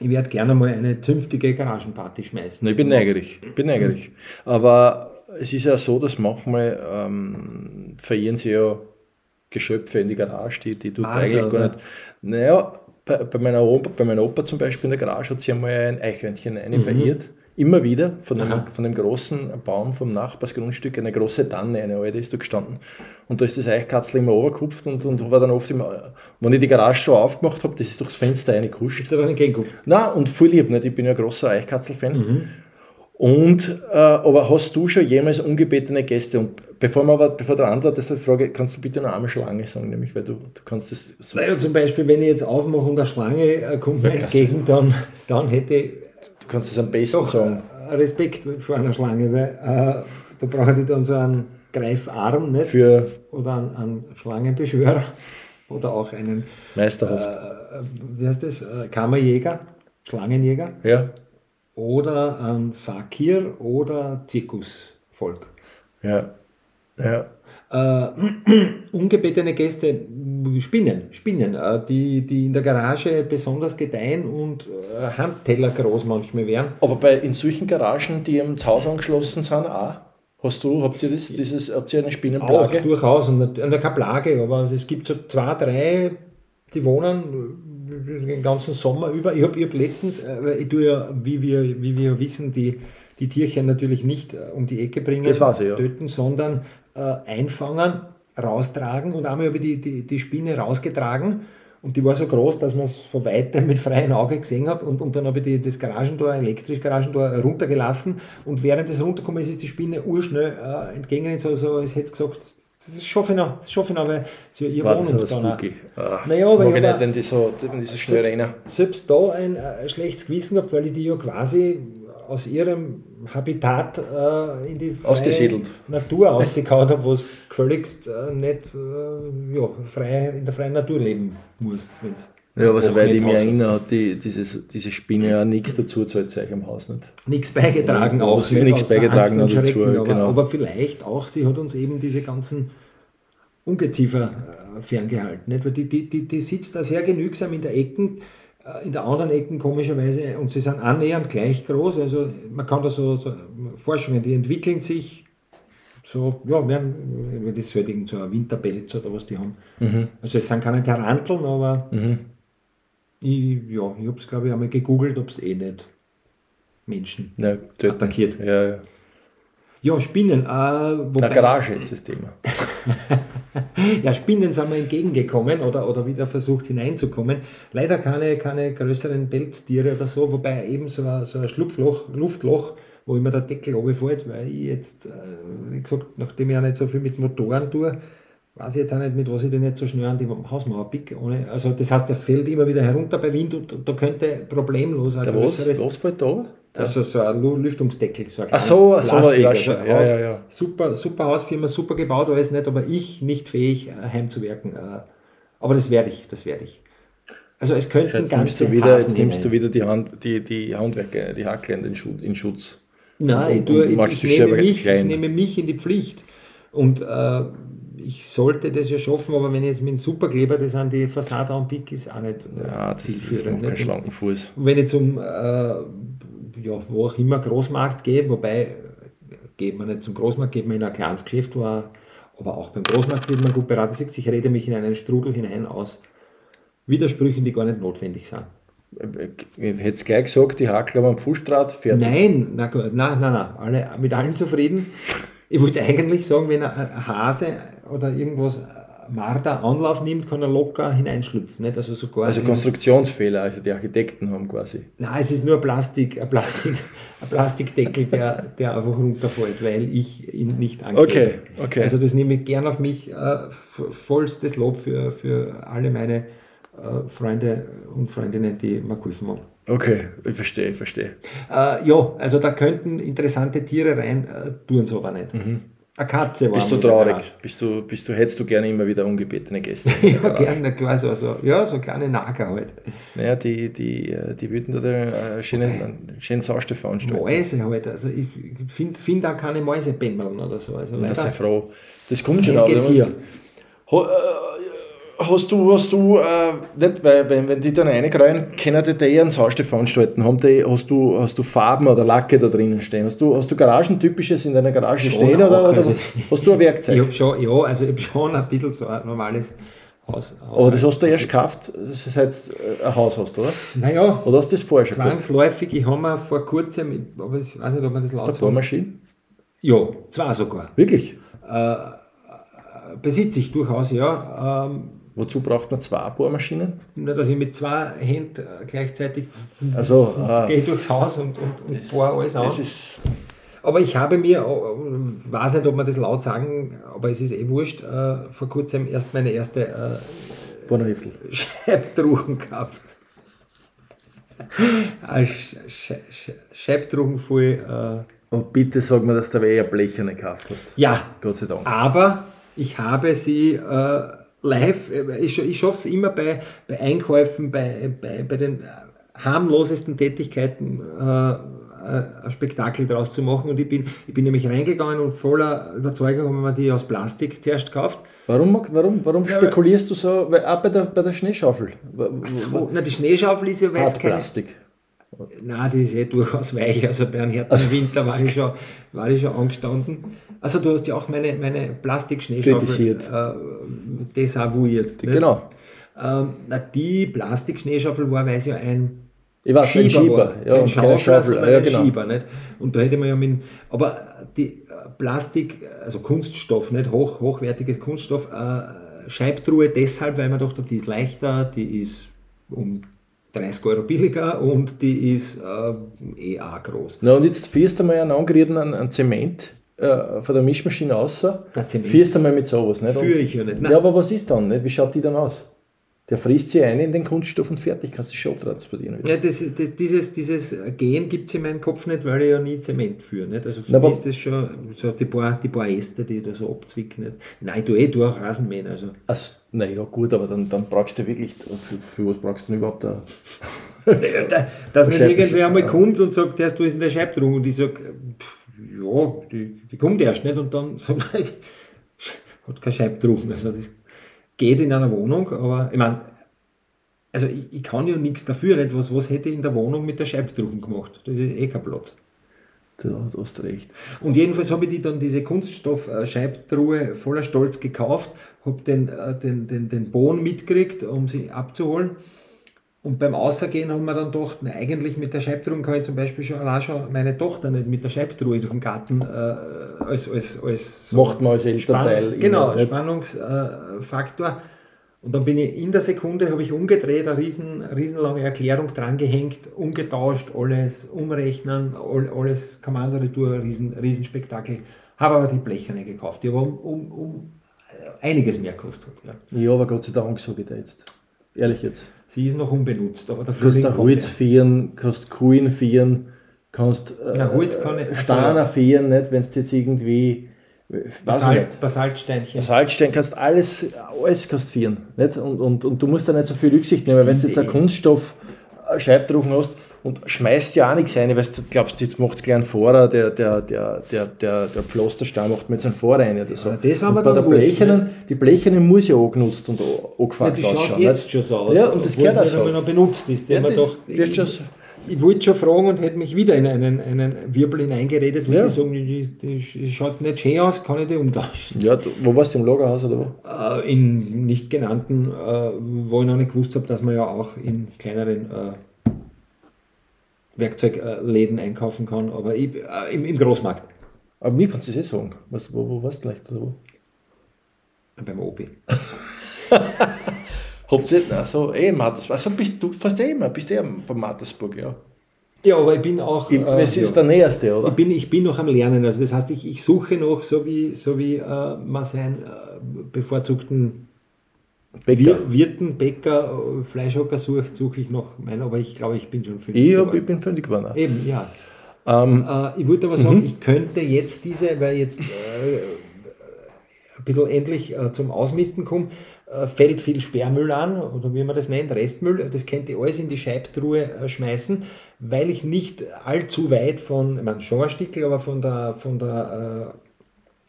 Speaker 2: ich werde gerne mal eine zünftige Garagenparty schmeißen.
Speaker 1: ich bin neugierig, ich bin neugierig. Aber es ist ja so, dass manchmal ähm, verirren sie ja Geschöpfe in die Garage, die, die tut ah, eigentlich gar nicht. Naja, bei, bei, meiner Opa, bei meiner Opa zum Beispiel in der Garage hat sie einmal ein Eichhörnchen eine mhm. verirrt. Immer wieder von dem, von dem großen Baum vom Nachbarsgrundstück, eine große Tanne, eine alte ist da gestanden. Und da ist das Eichkatzel immer runtergekupft und, und war dann oft immer, wenn ich die Garage so aufgemacht habe, das ist durchs Fenster reingekuscht.
Speaker 2: Ist da dann entgegengekommen?
Speaker 1: Nein, und voll lieb, nicht? ich bin ja ein großer Eichkatzel-Fan. Mhm. Und, äh, aber hast du schon jemals ungebetene Gäste? Und bevor, man aber, bevor du antwortest die Frage, kannst du bitte noch einmal Schlange sagen, nämlich, weil du, du kannst das
Speaker 2: so. Naja, zum Beispiel, wenn ich jetzt aufmache und eine Schlange äh, kommt mir entgegen, dann, dann hätte ich.
Speaker 1: Du kannst es am besten doch, sagen.
Speaker 2: Äh, Respekt vor einer Schlange, weil äh, da brauche ich dann so einen Greifarm, nicht?
Speaker 1: Für
Speaker 2: oder einen, einen Schlangenbeschwörer oder auch einen.
Speaker 1: Meisterhaft.
Speaker 2: Äh, wie heißt das? Äh, Kammerjäger, Schlangenjäger.
Speaker 1: Ja
Speaker 2: oder ein Fakir oder Zirkusvolk.
Speaker 1: Ja. ja.
Speaker 2: Äh, ungebetene Gäste, Spinnen, Spinnen, äh, die, die in der Garage besonders gedeihen und äh, Handteller groß manchmal wären.
Speaker 1: Aber bei in solchen Garagen, die im Haus angeschlossen sind, auch? Hast du, habt ihr das, dieses, habt ihr eine Spinnenplage?
Speaker 2: Auch durchaus, und keine Plage, aber es gibt so zwei, drei, die wohnen den ganzen Sommer über. Ich habe hab letztens, ich tue ja, wie wir, wie wir wissen, die, die Tierchen natürlich nicht um die Ecke bringen,
Speaker 1: ich, ja.
Speaker 2: töten, sondern einfangen, raustragen und einmal habe ich die, die, die Spinne rausgetragen. Und die war so groß, dass man es von weitem mit freiem Auge gesehen hat. Und, und dann habe ich die, das Garagentor, elektrisch Garagentor runtergelassen. Und während es runtergekommen ist, ist die Spinne urschnell äh, entgegen, so, so als hätte es gesagt, das schaffe ich noch, das schaffe ich noch, weil sie ja ihre
Speaker 1: War
Speaker 2: Wohnung
Speaker 1: das dann.
Speaker 2: Ah, naja, aber
Speaker 1: ich nicht, wenn die so, wenn die so schnell
Speaker 2: selbst, rein. selbst da ein äh, schlechtes Gewissen gehabt, weil ich die ja quasi aus ihrem Habitat äh, in die Natur ausgekaut habe, wo es gefälligst äh, nicht äh, ja, frei, in der freien Natur leben muss. Wenn's
Speaker 1: ja, aber soweit ich mich erinnere, hat die, dieses, diese Spinne ja nichts dazu zahlt euch im Haus nicht.
Speaker 2: Nichts beigetragen auch.
Speaker 1: Sie nichts beigetragen dazu,
Speaker 2: aber, genau. aber vielleicht auch, sie hat uns eben diese ganzen Ungeziefer äh, ferngehalten. Nicht? Weil die, die, die, die sitzt da sehr genügsam in der Ecken, in der anderen Ecken komischerweise, und sie sind annähernd gleich groß. Also man kann da so, so Forschungen, die entwickeln sich so, ja, wir haben, das ist halt irgend so ein Winterpelz oder was die haben. Mhm. Also es sind keine Taranteln, aber mhm. Ich, ja, ich habe es, glaube ich, einmal gegoogelt, ob es eh nicht Menschen
Speaker 1: ja,
Speaker 2: attackiert.
Speaker 1: Ja, ja.
Speaker 2: ja Spinnen. Äh, wobei,
Speaker 1: Der Garage ist das Thema.
Speaker 2: ja, Spinnen sind mir entgegengekommen oder, oder wieder versucht hineinzukommen. Leider keine, keine größeren Pelztiere oder so, wobei eben so ein, so ein Schlupfloch, Luftloch, wo immer der Deckel runterfällt, weil ich jetzt, äh, wie gesagt, nachdem ich ja nicht so viel mit Motoren tue, weiß ich jetzt auch nicht, mit was ich denn jetzt so schnell an die Hausmauer pick. Ohne, also das heißt, der fällt immer wieder herunter bei Wind und, und da könnte problemlos
Speaker 1: ein der größeres... Was, fällt da?
Speaker 2: Also so ein Lüftungsdeckel.
Speaker 1: So ein Ach so, so
Speaker 2: also ja, ja, ja. Super, super Hausfirma, super gebaut, alles nicht, aber ich nicht fähig, äh, heimzuwerken. Äh, aber das werde ich, das werde ich. Also es könnten
Speaker 1: jetzt ganze nimmst du wieder, Jetzt nimmst du wieder die, Hand, die, die Handwerker, die Hackler in, Schutz, in Schutz.
Speaker 2: Nein, und, ich, tue, ich, ich, nehme mich, ich, nehme mich, in die Pflicht. Und äh, ich sollte das ja schaffen, aber wenn ich jetzt mit dem Superkleber das an die Fassade anpick, ist auch nicht
Speaker 1: äh, ja, das zielführend. Ist kein schlanken Fuß.
Speaker 2: Und wenn ich zum, äh, ja, wo auch immer Großmarkt gehe, wobei geht man nicht zum Großmarkt, geht man in ein kleines Geschäft, wo aber auch beim Großmarkt wird man gut beraten. Ich rede mich in einen Strudel hinein aus Widersprüchen, die gar nicht notwendig sind.
Speaker 1: Ich hätte es gleich gesagt, die Hackler am Fußstrat,
Speaker 2: fertig. Nein, nein, nein, nein, alle, mit allen zufrieden. Ich wollte eigentlich sagen, wenn ein Hase oder irgendwas Marder Anlauf nimmt, kann er locker hineinschlüpfen. Nicht? Also, sogar
Speaker 1: also Konstruktionsfehler, also die Architekten haben quasi.
Speaker 2: Nein, es ist nur ein, Plastik, ein, Plastik, ein Plastikdeckel, der, der einfach runterfällt, weil ich ihn nicht
Speaker 1: angebe. Okay, okay.
Speaker 2: Also das nehme ich gern auf mich. Äh, vollstes Lob für, für alle meine äh, Freunde und Freundinnen, die mir geholfen haben.
Speaker 1: Okay, ich verstehe, ich verstehe.
Speaker 2: Äh, ja, also da könnten interessante Tiere rein, äh, tun es aber nicht.
Speaker 1: Mhm.
Speaker 2: Eine Katze
Speaker 1: war Bist du traurig? Bist du, bist du, hättest du gerne immer wieder ungebetene Gäste?
Speaker 2: ja, gerne, klar, so, ja, so kleine Nager halt.
Speaker 1: Naja, die, die, äh, die würden da einen schönen, einen schönen Sauste veranstalten.
Speaker 2: Mäuse halt, also ich finde find auch keine Mäuse bämmeln oder so. Also
Speaker 1: Na, sei froh. Das kommt schon auch. Hast du, hast du, äh, nicht, weil wenn, wenn die dann reingreifen, können die eh einen Saustift veranstalten. Haben die, hast, du, hast du Farben oder Lacke da drinnen stehen? Hast du, hast du Garagentypisches in deiner Garage schon stehen oder, oder also, hast du ein Werkzeug?
Speaker 2: Ich habe schon, ja, also ich habe schon ein bisschen so ein normales
Speaker 1: Haus, Aber das hast du erst gekauft, seit du ein Haus hast, oder?
Speaker 2: Naja.
Speaker 1: Oder hast du das vorher schon
Speaker 2: Zwangsläufig, ich habe mir vor kurzem, aber ich weiß nicht, ob man das laut
Speaker 1: sagt. Bohrmaschine?
Speaker 2: Ja, zwei sogar.
Speaker 1: Wirklich?
Speaker 2: Äh, besitze ich durchaus, ja. Ähm,
Speaker 1: Wozu braucht man zwei Bohrmaschinen?
Speaker 2: Nur, dass ich mit zwei Händen äh, gleichzeitig
Speaker 1: also,
Speaker 2: gehe durchs Haus und, und, und bohre alles an. Aber ich habe mir, äh, weiß nicht, ob man das laut sagen, aber es ist eh wurscht, äh, vor kurzem erst meine erste äh, Scheibtruhen gekauft. Scheibtruhen voll.
Speaker 1: Äh, und bitte sag mir, dass du eher Blecherne gekauft hast.
Speaker 2: Ja. Gott sei Dank. Aber ich habe sie äh, live, äh, ich, ich schaffe es immer bei, bei Einkäufen, bei, bei, bei den harmlosesten Tätigkeiten äh, äh, ein Spektakel daraus zu machen. Und ich bin, ich bin nämlich reingegangen und voller Überzeugung haben wir die aus Plastik zuerst gekauft.
Speaker 1: Warum, warum, warum ja, spekulierst du so? Weil auch bei der, bei der Schneeschaufel.
Speaker 2: So, na, die Schneeschaufel ist ja weiß
Speaker 1: keine. Plastik.
Speaker 2: Nein, die ist eh durchaus weich. Also bei einem harten also. Winter war ich, schon, war ich schon angestanden. Also du hast ja auch meine, meine Plastikschneeschaufel äh, desavouiert.
Speaker 1: Genau.
Speaker 2: Ähm, na, die Plastikschneeschaufel war, weil es ja ein
Speaker 1: ich weiß, Schieber, ein Schieber.
Speaker 2: Ja, kein Schaufel, Schaufel, sondern ja, genau. ein Schieber. Nicht? Und da hätte man ja mit, aber die Plastik, also Kunststoff, nicht hoch, hochwertiges Kunststoff, äh, Scheibtruhe deshalb, weil man dachte, die ist leichter, die ist um 30 Euro billiger und die ist äh, eh auch groß.
Speaker 1: Na und jetzt fährst du mal einen angerierten an, an Zement äh, von der Mischmaschine raus, fährst du mal mit sowas, nicht?
Speaker 2: Führe ich ja nicht.
Speaker 1: Nein. Ja, aber was ist dann? Nicht? Wie schaut die dann aus? Der frisst sie ein in den Kunststoff und fertig, kannst du schon transportieren.
Speaker 2: Wieder. Ja, das, das, dieses, dieses Gehen gibt es in meinem Kopf nicht, weil ich ja nie Zement führe. Nicht? Also für Na, mich ist das schon so die paar, die paar Äste, die da so abzwicken. Nicht? Nein, du eh durch Rasenmähen. Also.
Speaker 1: Also, naja, gut, aber dann, dann brauchst du wirklich, für, für was brauchst du denn überhaupt da?
Speaker 2: Dass nicht irgendwer einmal kommt und sagt, der ist in der Scheibdruck und ich sage, ja, die, die kommt erst nicht und dann hat kein Scheibdruck. Also das geht in einer Wohnung, aber ich meine, also ich, ich, kann ja nichts dafür, nicht? Was, was hätte ich in der Wohnung mit der Scheibdrucken gemacht? Da ist eh kein Platz.
Speaker 1: Da hast du recht.
Speaker 2: Und jedenfalls habe ich die dann diese Kunststoff-Scheibtruhe voller Stolz gekauft, habe den, äh, den, den, den Bohnen mitgekriegt, um sie abzuholen. Und beim Außergehen haben wir dann gedacht, na, eigentlich mit der Scheibtruhe kann ich zum Beispiel schon allein schon meine Tochter nicht mit der Scheibtruhe durch den Garten äh, als, als, als
Speaker 1: so Macht man als Elternteil.
Speaker 2: Spann genau, Spannungsfaktor. Äh, und dann bin ich in der Sekunde, habe ich umgedreht, eine riesen, riesenlange Erklärung drangehängt, umgetauscht, alles umrechnen, alles Kommandoretour, riesen, Riesenspektakel. Habe aber die Blecherne gekauft, die aber um, um, um einiges mehr kostet.
Speaker 1: Ja. ja, aber Gott sei Dank sage ich da jetzt. Ehrlich jetzt.
Speaker 2: Sie ist noch unbenutzt, aber
Speaker 1: dafür kannst du Holz vieren, kannst Kuhn vieren, kannst
Speaker 2: äh, Na, Holz kann ich,
Speaker 1: Steiner also, vieren, nicht, wenn es jetzt irgendwie
Speaker 2: Basalt, Basaltsteinchen.
Speaker 1: Basaltstein kannst alles, alles kannst vieren. Nicht? Und, und, und du musst da nicht so viel Rücksicht nehmen, wenn du jetzt einen Kunststoff äh, Scheibdrucken hast und schmeißt ja auch nichts rein, weil du glaubst, jetzt macht es gleich einen Fahrer, der, der, der, der, der, der Pflasterstein macht mit seinem Fahrer rein oder so. Ja,
Speaker 2: das war mir
Speaker 1: dann der Blechenen, Die Blechene muss ja angenutzt und angefangen
Speaker 2: ja, die schaut jetzt schon so aus.
Speaker 1: Ja, und das gehört auch so.
Speaker 2: noch benutzt ist. Ja,
Speaker 1: das,
Speaker 2: doch, ich wollte schon fragen und hätte mich wieder in einen, einen Wirbel hineingeredet,
Speaker 1: ja.
Speaker 2: die sagen, die, schaut nicht schön aus, kann ich die umtauschen.
Speaker 1: Ja, du, wo warst du im Lagerhaus oder wo?
Speaker 2: Äh, in nicht genannten, äh, wo ich noch nicht gewusst habe, dass man ja auch in kleineren äh, Werkzeugläden einkaufen kann, aber ich, äh, im, im, Großmarkt.
Speaker 1: Aber mir kannst du das eh sagen. Was, wo, wo warst du gleich? Wo?
Speaker 2: Beim Obi.
Speaker 1: Ihr, also eh Mattersburg, also bist du fast eh immer, bist eh bei Mattersburg, ja.
Speaker 2: Ja, aber ich bin auch.
Speaker 1: Ich, äh, es ist ja, der Näherste, oder?
Speaker 2: Ich bin, ich bin noch am Lernen. Also das heißt, ich, ich suche noch, so wie, so wie äh, man seinen äh, bevorzugten Bäcker. Wirten, Bäcker, Fleischhocker sucht, suche ich noch meinen, aber ich glaube, ich bin schon
Speaker 1: fündig ich, geworden. Ich bin fündig geworden.
Speaker 2: Eben, ja. Ähm, äh, ich wollte aber sagen, -hmm. ich könnte jetzt diese, weil jetzt äh, ein bisschen endlich äh, zum Ausmisten komme, äh, fällt viel Sperrmüll an, oder wie man das nennt, Restmüll, das könnt ihr alles in die Scheibtruhe äh, schmeißen, weil ich nicht allzu weit von, ich meine schon ein Stickel, aber von der, von der äh,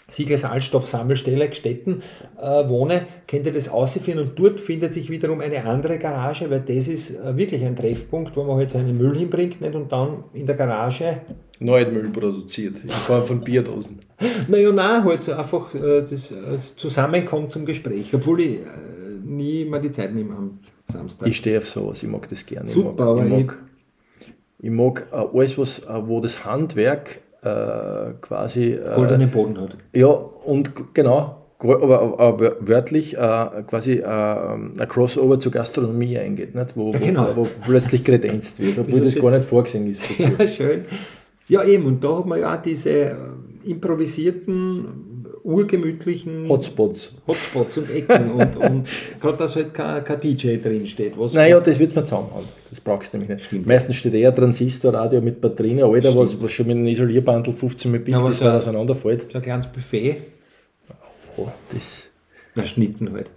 Speaker 2: Siegersalzstoffsammelstelle Gstetten äh, wohne, könnt ihr das ausführen und dort findet sich wiederum eine andere Garage, weil das ist äh, wirklich ein Treffpunkt, wo man halt seinen Müll hinbringt nicht? und dann in der Garage
Speaker 1: neuen Müll produziert, in Form von Bierdosen.
Speaker 2: Naja, nein, halt so einfach äh, das äh, Zusammenkommen zum Gespräch, obwohl ich äh, nie mal die Zeit nehmen am Samstag.
Speaker 1: Ich stehe auf sowas, ich mag das gerne.
Speaker 2: Super,
Speaker 1: ich mag,
Speaker 2: aber
Speaker 1: ich mag, ich mag äh, alles, was, wo das Handwerk äh, quasi. Äh,
Speaker 2: goldenen Boden hat.
Speaker 1: Ja, und genau, aber, aber, wörtlich äh, quasi äh, ein Crossover zur Gastronomie eingeht, nicht? Wo,
Speaker 2: Ja, genau.
Speaker 1: wo, wo plötzlich kredenzt wird, obwohl
Speaker 2: ist
Speaker 1: das, gar nicht vorgesehen ist. dazu.
Speaker 2: Ja, schön. Ja, eben, und da hat man ja auch diese äh, improvisierten, urgemütlichen
Speaker 1: Hotspots.
Speaker 2: Hotspots und Ecken und, und gerade, dass halt kein, kein DJ drinsteht. Was
Speaker 1: Naja, das wird mir zusammenhauen. Das brauchst du nämlich nicht.
Speaker 2: Stimmt.
Speaker 1: Meistens steht eher ein Transistorradio mit Batterien, Alter, was, was schon mit einem Isolierbandel 15 mit
Speaker 2: Ja,
Speaker 1: bis
Speaker 2: so-
Speaker 1: weit auseinanderfällt.
Speaker 2: so ein kleines Buffet,
Speaker 1: Oh, das.
Speaker 2: na, Schnitten halt.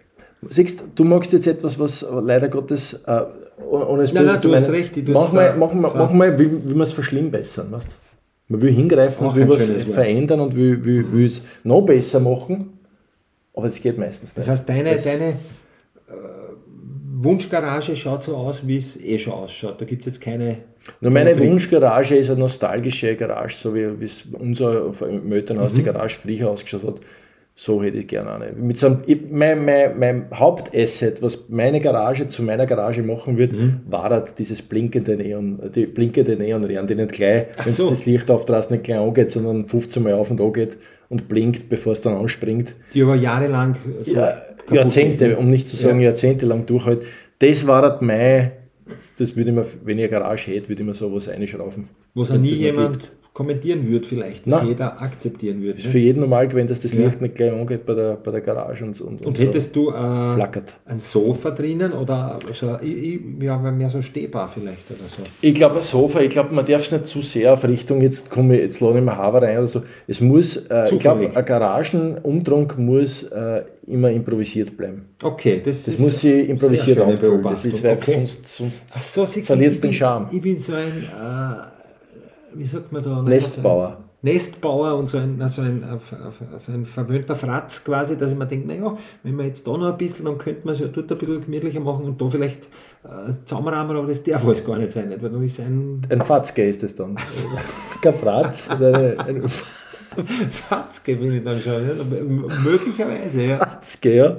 Speaker 1: Siehst du, du magst jetzt etwas, was leider Gottes, äh, ohne es
Speaker 2: Nein, nein,
Speaker 1: zu meinen-
Speaker 2: recht,
Speaker 1: Mach mal, mach mal, mach mal wie, wie man es verschlimmbessern, weißt du? Man will hingreifen und will was
Speaker 2: schönes Wort.
Speaker 1: verändern und will, will, will es noch besser machen, aber das geht meistens nicht.
Speaker 2: Das heißt, deine,
Speaker 1: Das-
Speaker 2: deine äh, Wunschgarage schaut so aus, wie es eh schon ausschaut. Da gibt es jetzt keine.
Speaker 1: Nur meine
Speaker 2: Tricks.
Speaker 1: Wunschgarage ist eine nostalgische Garage, so wie es unser im Elternhaus
Speaker 2: Mhm.
Speaker 1: die Garage früher ausgeschaut hat. So hätte ich gerne eine. Mit so einem, mein, mein, mein Hauptasset, was meine Garage zu meiner Garage machen wird,
Speaker 2: Mhm.
Speaker 1: war halt dieses blinkende Neon, die blinkende Neonröhren, die nicht gleich,
Speaker 2: Ach
Speaker 1: wenn
Speaker 2: so.
Speaker 1: das Licht aufdrast, nicht gleich angeht, sondern 15 Mal auf und an geht und blinkt, bevor es dann anspringt.
Speaker 2: Die aber jahrelang so
Speaker 1: Ja, Jahrzehnte,
Speaker 2: ist, ne?
Speaker 1: um nicht zu sagen
Speaker 2: Ja.
Speaker 1: jahrzehntelang durchhält. Das war halt mein, das würde ich mir, wenn ich eine Garage hätte, würde ich mir sowas einschrauben.
Speaker 2: Was nie
Speaker 1: das
Speaker 2: jemand
Speaker 1: gibt.
Speaker 2: Kommentieren wird, vielleicht,
Speaker 1: Nein.
Speaker 2: jeder akzeptieren würde.
Speaker 1: Ist
Speaker 2: Ne?
Speaker 1: für jeden normal gewesen, dass das
Speaker 2: Ja.
Speaker 1: Licht nicht gleich angeht bei der, bei der Garage und, und,
Speaker 2: Und
Speaker 1: so
Speaker 2: hättest du äh,
Speaker 1: flackert.
Speaker 2: ein Sofa drinnen oder so, ich, ich, ja, mehr so stehbar vielleicht oder so?
Speaker 1: Ich glaube, ein Sofa, ich glaube, man darf es nicht zu sehr auf Richtung, jetzt komme ich, jetzt lade ich mir Haber rein oder so. Es muss, äh, ich glaube, ein Garagenumtrunk muss äh, immer improvisiert bleiben.
Speaker 2: Okay, das,
Speaker 1: Das muss sie improvisiert anfühlen. Das ist, weil
Speaker 2: Okay.
Speaker 1: sonst, sonst
Speaker 2: Ach so,
Speaker 1: verliert den Charme.
Speaker 2: Ich bin so ein, äh, wie sagt man da?
Speaker 1: Nestbauer.
Speaker 2: Nestbauer und so ein, so ein, äh, so ein verwöhnter Fratz quasi, dass ich mir denke, naja, wenn wir jetzt da noch ein bisschen, dann könnte man es ja dort ein bisschen gemütlicher machen und da vielleicht äh, zusammenrahmen, aber das darf alles gar nicht sein, nicht? weil dann ist ein
Speaker 1: Ein Fatzke ist es dann. Kein Fratz, ein
Speaker 2: Fatzke bin ich dann schon, ja? Möglicherweise, ja.
Speaker 1: Fatzke, ja.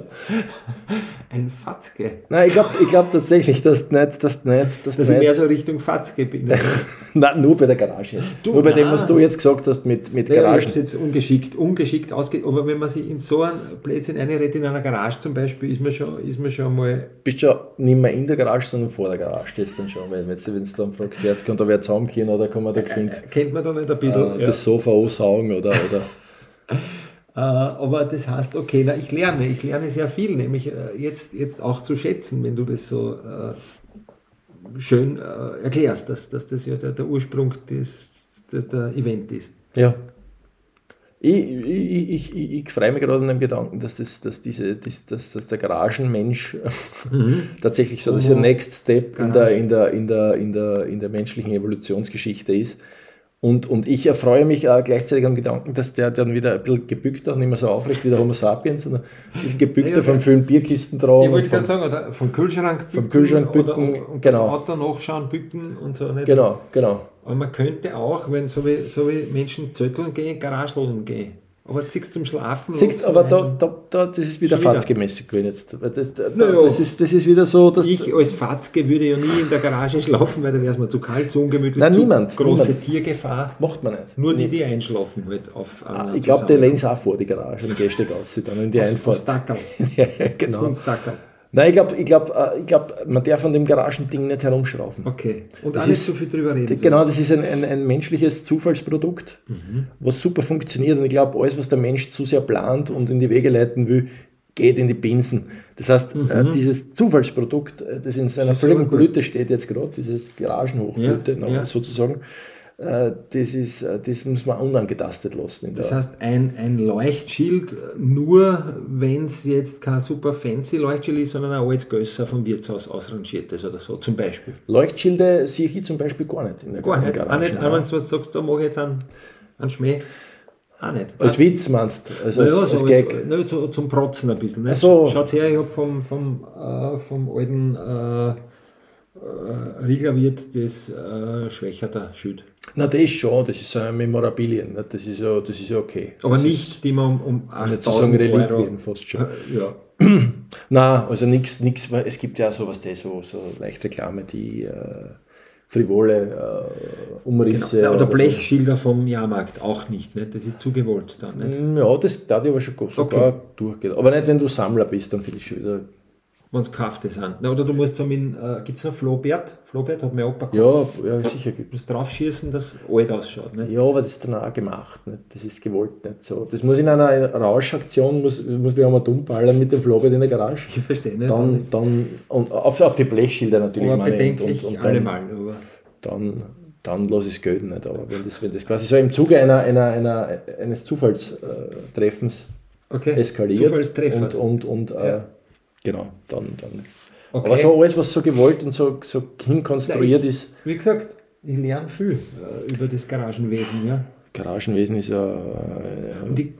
Speaker 2: Ein Fatzke.
Speaker 1: Nein, ich glaube ich glaub tatsächlich, dass nicht, dass nicht, dass
Speaker 2: Dass
Speaker 1: du
Speaker 2: ich mehr
Speaker 1: nicht,
Speaker 2: so Richtung Fatzke bin. Ja,
Speaker 1: nein, nur bei der Garage jetzt.
Speaker 2: Du,
Speaker 1: nur bei dem,
Speaker 2: nein.
Speaker 1: was du jetzt gesagt hast mit, mit
Speaker 2: ich habe
Speaker 1: Garagen.
Speaker 2: es jetzt ungeschickt, ungeschickt ausge... Aber wenn man sich in so einen Blödsinn einredet, in einer Garage zum Beispiel, ist man schon, ist man schon mal...
Speaker 1: bist ja nicht mehr in der Garage, sondern vor der Garage stehst dann schon. Wenn wenn du dann fragst, erst kann da wer zusammenkommen oder kann man da geschwind
Speaker 2: Kennt man da nicht ein bisschen?
Speaker 1: äh, das Sofa ansaugen oder, oder
Speaker 2: Äh, aber das heißt, okay, na, ich lerne, ich lerne sehr viel, nämlich äh, jetzt, jetzt auch zu schätzen, wenn du das so äh, schön äh, erklärst, dass, dass das ja der, der Ursprung des, des, der Event ist.
Speaker 1: ja. Ich, ich, ich, ich, freue mich gerade an dem Gedanken, dass, das, dass, diese, dass, dass, dass der Garagenmensch tatsächlich so das ist der Next Step in der, in, der, in, der, in, der, in der menschlichen Evolutionsgeschichte ist. Und, und ich erfreue mich auch gleichzeitig am Gedanken, dass der dann wieder ein bisschen gebückter, nicht mehr so aufrecht wie der Homo sapiens, sondern ein bisschen gebückter
Speaker 2: Ja,
Speaker 1: vom vielen Bierkisten tragen.
Speaker 2: Ich wollte gerade sagen, oder vom Kühlschrank bücken,
Speaker 1: Vom Kühlschrank
Speaker 2: oder
Speaker 1: bücken,
Speaker 2: und
Speaker 1: genau.
Speaker 2: das Auto nachschauen, bücken und so. Nicht?
Speaker 1: Genau, genau.
Speaker 2: Aber man könnte auch, wenn so wie, so wie Menschen zötteln gehen, Garageln gehen. Aber siehst zum Schlafen.
Speaker 1: Siehst, aber da, da, da, das ist wieder fatzgemäßig gewesen jetzt. Das, da, das, ist, das ist wieder so, dass
Speaker 2: Ich als Fatzke würde ja nie in der Garage schlafen, weil da wäre es mir zu kalt, zu ungemütlich,
Speaker 1: Nein,
Speaker 2: zu
Speaker 1: niemand,
Speaker 2: große
Speaker 1: niemand.
Speaker 2: Tiergefahr.
Speaker 1: macht man nicht.
Speaker 2: Nur die, die einschlafen halt auf
Speaker 1: Ah,
Speaker 2: einer
Speaker 1: Ich glaube, die es auch vor, die Garage, und gehst du raus, dann in die Einfahrt.
Speaker 2: aufs Dackerl.
Speaker 1: ja, genau.
Speaker 2: Aufs Dackerl.
Speaker 1: Nein, ich glaube, ich glaub, äh, ich glaub, man darf an dem Garagending nicht herumschrauben.
Speaker 2: Okay. Und
Speaker 1: Das
Speaker 2: auch nicht
Speaker 1: ist-
Speaker 2: so viel drüber reden.
Speaker 1: Genau, das ist ein, ein, ein menschliches Zufallsprodukt,
Speaker 2: Mhm.
Speaker 1: was super funktioniert. Und ich glaube, alles, was der Mensch zu sehr plant und in die Wege leiten will, geht in die Binsen. Das heißt, äh, dieses Zufallsprodukt, äh, das in seiner
Speaker 2: Mhm.
Speaker 1: völligen. Blüte steht jetzt gerade, dieses Garagenhochblüte
Speaker 2: Ja, ja.
Speaker 1: sozusagen, äh, das, ist, äh, das muss man unangetastet lassen.
Speaker 2: Das heißt, ein, ein Leuchtschild nur, wenn es jetzt kein super fancy Leuchtschild ist, sondern ein altes Gösser vom Wirtshaus ausrangiertes oder so, zum Beispiel.
Speaker 1: Leuchtschilde sehe ich zum Beispiel gar nicht in der
Speaker 2: Gar nicht. Auch nicht, auch wenn du was sagst, da mache ich jetzt einen, einen Schmäh. Auch nicht.
Speaker 1: Als Witz meinst du? Also
Speaker 2: Naja,
Speaker 1: als,
Speaker 2: so
Speaker 1: als
Speaker 2: als,
Speaker 1: Gag?
Speaker 2: ne, so, zum Protzen ein bisschen. Ne?
Speaker 1: So.
Speaker 2: Schaut her, ich habe vom, vom, äh, vom alten äh, äh, Rieglerwirt das äh, Schwächerter Schild.
Speaker 1: Na, das ist schon, das ist ein Memorabilien, ne? das ist ja, das ist ja okay.
Speaker 2: Aber
Speaker 1: das
Speaker 2: nicht, die man um, um
Speaker 1: nicht zu sagen
Speaker 2: 8000 Euro...
Speaker 1: Reliquien fast schon.
Speaker 2: Ja.
Speaker 1: Na, also nichts, weil es gibt ja sowas, das so, so leicht Reklame, die äh, frivole äh, Umrisse.
Speaker 2: Genau. Oder Blechschilder vom Jahrmarkt auch nicht, nicht? Das ist zu gewollt dann. Nicht?
Speaker 1: Mm, Ja, das da die aber schon sogar
Speaker 2: Okay.
Speaker 1: durchgeht. Aber nicht, wenn du Sammler bist, dann finde ich schon wieder.
Speaker 2: Wenn es gekauft sind. Na, oder du musst mit, äh, gibt es noch Flohbert? Flohbert hat mein Opa gekauft.
Speaker 1: Ja, ja sicher
Speaker 2: Du musst draufschießen, dass alt ausschaut. Nicht?
Speaker 1: Ja, aber das ist dann auch gemacht. Nicht? Das ist gewollt nicht so. Das muss in einer Rauschaktion, muss, muss einmal dumm ballern mit dem Flobert in der Garage.
Speaker 2: Ich verstehe nicht.
Speaker 1: Dann, dann, und auf, auf die Blechschilder natürlich.
Speaker 2: aber bedenklich
Speaker 1: und, und dann,
Speaker 2: allemal. Aber
Speaker 1: dann, dann lasse ich es gelten. Nicht. Aber wenn das, wenn das quasi so im Zuge einer, einer, einer, eines Zufallstreffens
Speaker 2: okay.
Speaker 1: eskaliert und, und, und äh,
Speaker 2: Ja.
Speaker 1: Genau, dann, dann.
Speaker 2: Okay.
Speaker 1: Aber so alles, was so gewollt und so, so hinkonstruiert
Speaker 2: Ja,
Speaker 1: ist,
Speaker 2: Wie gesagt, ich lerne viel äh, über das Garagenwesen. Ja.
Speaker 1: Garagenwesen ist ja. Äh,
Speaker 2: ich,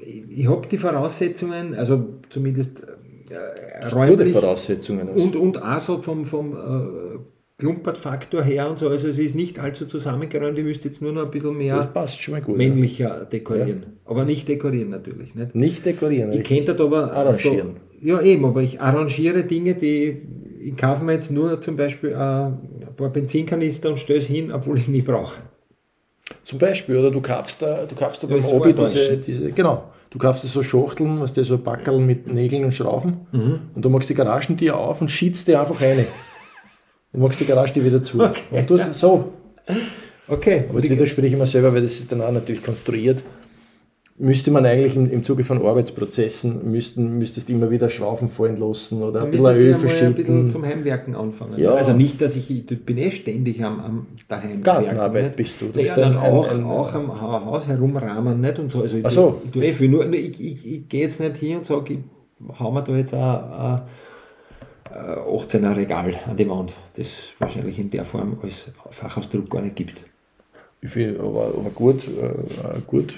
Speaker 2: ich, ich habe die Voraussetzungen, also zumindest äh,
Speaker 1: gute
Speaker 2: räumlich
Speaker 1: Voraussetzungen. Also.
Speaker 2: und, und auch so vom, vom äh, Klumpertfaktor her und so. Also es ist nicht allzu zusammengeräumt, ich müsste jetzt nur noch ein bisschen
Speaker 1: das
Speaker 2: mehr
Speaker 1: passt schon mal gut.
Speaker 2: männlicher dekorieren. Aber nicht dekorieren natürlich. Nicht?
Speaker 1: Ja. Nicht dekorieren.
Speaker 2: Ich könnte das aber
Speaker 1: Arrangieren.
Speaker 2: So, ja, eben, aber ich arrangiere Dinge, die ich kaufe mir jetzt nur zum Beispiel äh, ein paar Benzinkanister und stöße hin, obwohl ich es nie brauche.
Speaker 1: Zum Beispiel, oder du kaufst da, du kaufst da beim
Speaker 2: das
Speaker 1: Obi diese, diese, genau, du kaufst so Schachteln, was der so Backerl mit Nägeln und Schrauben
Speaker 2: Mhm.
Speaker 1: und du machst die Garagentür auf und schiebst die einfach rein. Du machst die Garagentür wieder zu. Und du, so,
Speaker 2: Okay,
Speaker 1: aber jetzt widerspreche ich mir selber, weil das ist dann auch natürlich konstruiert. Müsste man eigentlich im, im Zuge von Arbeitsprozessen, müssten, müsstest immer wieder Schrauben fallen lassen oder ein bisschen Öl
Speaker 2: mal ein bisschen
Speaker 1: verschieben.
Speaker 2: zum Heimwerken anfangen.
Speaker 1: Ja.
Speaker 2: Also nicht, dass ich, ich bin eh ständig am, am daheim
Speaker 1: Gartenarbeit
Speaker 2: nicht?
Speaker 1: bist du. Du
Speaker 2: Ja, dann auch,
Speaker 1: ein-
Speaker 2: auch am Ha- Haus herumrahmen nicht und so. Also ich,
Speaker 1: Ach so.
Speaker 2: ich, viel. Nur, ich, ich, ich gehe jetzt nicht hin und sage, ich hau mir da jetzt ein, ein, ein 18er Regal an die Wand, das wahrscheinlich in der Form als Fachausdruck gar nicht gibt.
Speaker 1: Ich finde, aber, aber gut, äh, gut,